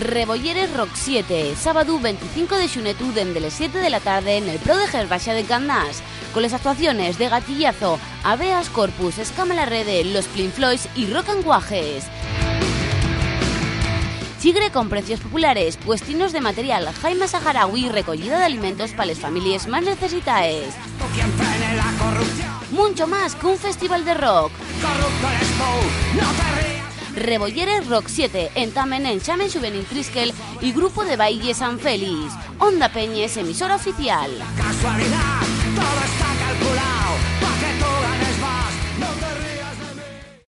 Rebolleres Rock 7, sábado 25 de xunetu dende les 7 de la tarde en el Pro de Gervasia de Candás, con las actuaciones de Gatillazo, Aveas Corpus, Escama la Rede, Los Plinfloys y Rock and. Chigre con precios populares, puestinos de material, Jaime Saharaui, recogida de alimentos para las familias más necesitadas. Mucho más que un festival de rock. Rebolleres Rock 7, entamen en Xamen Juvenil Triskel y Grupo de Baile San Félix. Onda Peñes, emisora oficial. Casualidad.